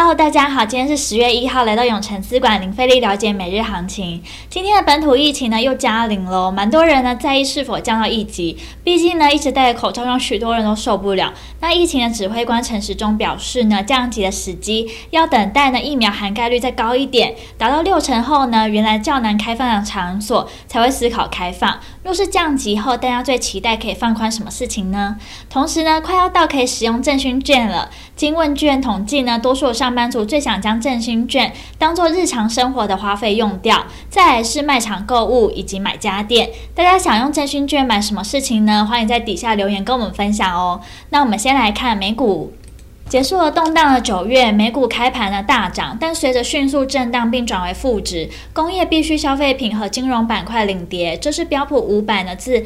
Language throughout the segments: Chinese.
Hello，大家好，今天是十月一号，来到永诚资管零费力了解每日行情。今天的本土疫情呢又加零了，蛮多人呢在意是否降到一级，毕竟呢一直戴着口罩，让许多人都受不了。那疫情的指挥官陈时中表示呢，降级的时机要等待呢疫苗涵盖率再高一点，达到六成后呢，原来较难开放的场所才会思考开放。若是降级后，大家最期待可以放宽什么事情呢？同时呢，快要到可以使用振兴券了。经问卷统计呢，多数上上班族最想将振兴券当做日常生活的花费用掉，再来是卖场购物以及买家电。大家想用振兴券买什么事情呢？欢迎在底下留言跟我们分享哦。那我们先来看美股，结束了动荡的九月，美股开盘了大涨，但随着迅速震荡并转为负值，工业必需消费品和金融板块领跌，这是标普五百的字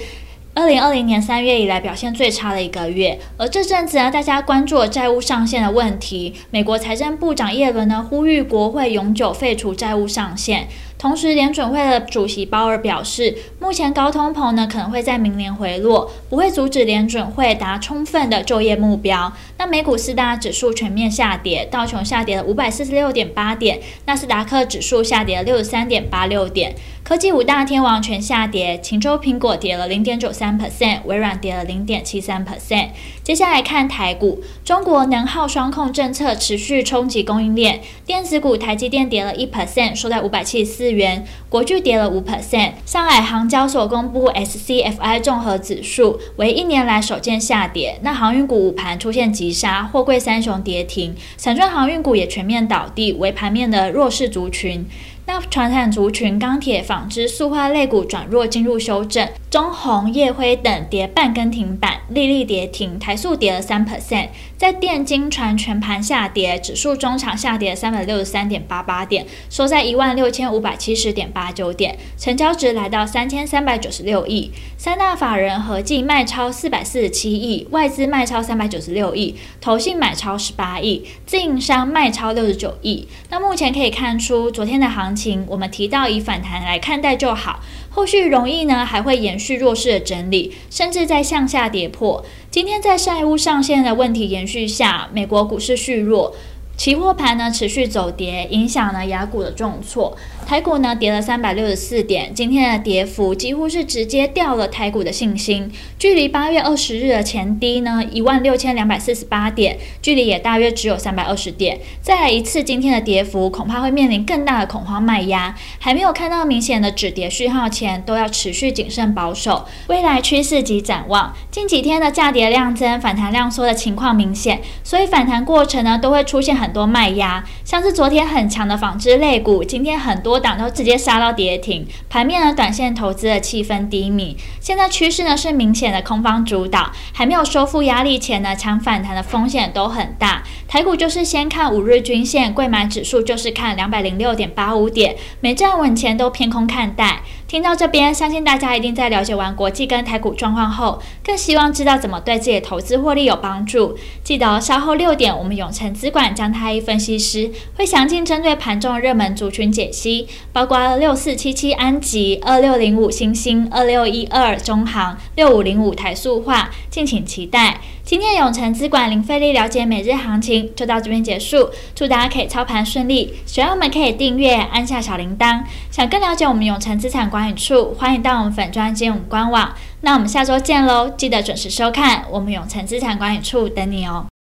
二零二零年三月以来表现最差的一个月，而这阵子呢，大家关注了债务上限的问题。美国财政部长耶伦呢，呼吁国会永久废除债务上限。同时，联准会的主席鲍尔表示，目前高通膨呢可能会在明年回落，不会阻止联准会达充分的就业目标。那美股四大指数全面下跌，道琼下跌了五百四十六点八点，纳斯达克指数下跌了六十三点八六点。科技五大天王全下跌，秦州苹果跌了零点九三 percent，微软跌了零点七三 percent。接下来看台股，中国能耗双控政策持续冲击供应链，电子股台积电跌了一 percent，收在五百七十四元，国巨跌了五 percent。上海航交所公布 SCFI 综合指数为一年来首见下跌，那航运股午盘出现急杀，货柜三雄跌停，散装航运股也全面倒地，为盘面的弱势族群。那传统族群、钢铁、纺织、塑化类股转弱，进入修正。中鸿、烨辉等跌半根停板，力丽跌停，台塑跌了三 percent。在电金船全盘下跌，指数中场下跌三百六十三点八八点，收在一万六千五百七十点八九点，成交值来到三千三百九十六亿。三大法人合计卖超四百四十七亿，外资卖超三百九十六亿，投信买超十八亿，自营商卖超六十九亿。那目前可以看出，昨天的行情，我们提到以反弹来看待就好。后续容易呢，还会延续弱势的整理，甚至在向下跌破。今天在债务上限的问题延续下，美国股市续弱。期货盘呢持续走跌，影响了雅股的重挫。台股呢跌了三百六十四点，今天的跌幅几乎是直接掉了台股的信心。距离八月二十日的前低呢一万六千两百四十八点，距离也大约只有三百二十点。再来一次今天的跌幅，恐怕会面临更大的恐慌卖压。还没有看到明显的止跌讯号前，都要持续谨慎保守。未来趋势及展望，近几天的价跌量增、反弹量缩的情况明显，所以反弹过程呢都会出现很多卖压，像是昨天很强的纺织类股，今天很多档都直接杀到跌停。盘面呢，短线投资的气氛低迷。现在趋势呢是明显的空方主导，还没有收复压力前呢，强反弹的风险都很大。台股就是先看五日均线，贵买指数就是看两百零六点八五点，没站稳前都偏空看待。听到这边，相信大家一定在了解完国际跟台股状况后，更希望知道怎么对自己的投资获利有帮助。记得稍后六点，我们永诚资管张太一分析师会详尽针对盘中热门族群解析，包括六四七七安吉、二六零五星星、二六一二中航、六五零五台塑化，敬请期待。今天永诚资管零费力了解每日行情就到这边结束，祝大家可以操盘顺利。喜欢我们可以订阅，按下小铃铛。想更了解我们永诚资产管理处，欢迎到我们粉专接我们官网。那我们下周见喽，记得准时收看我们永诚资产管理处等你哦。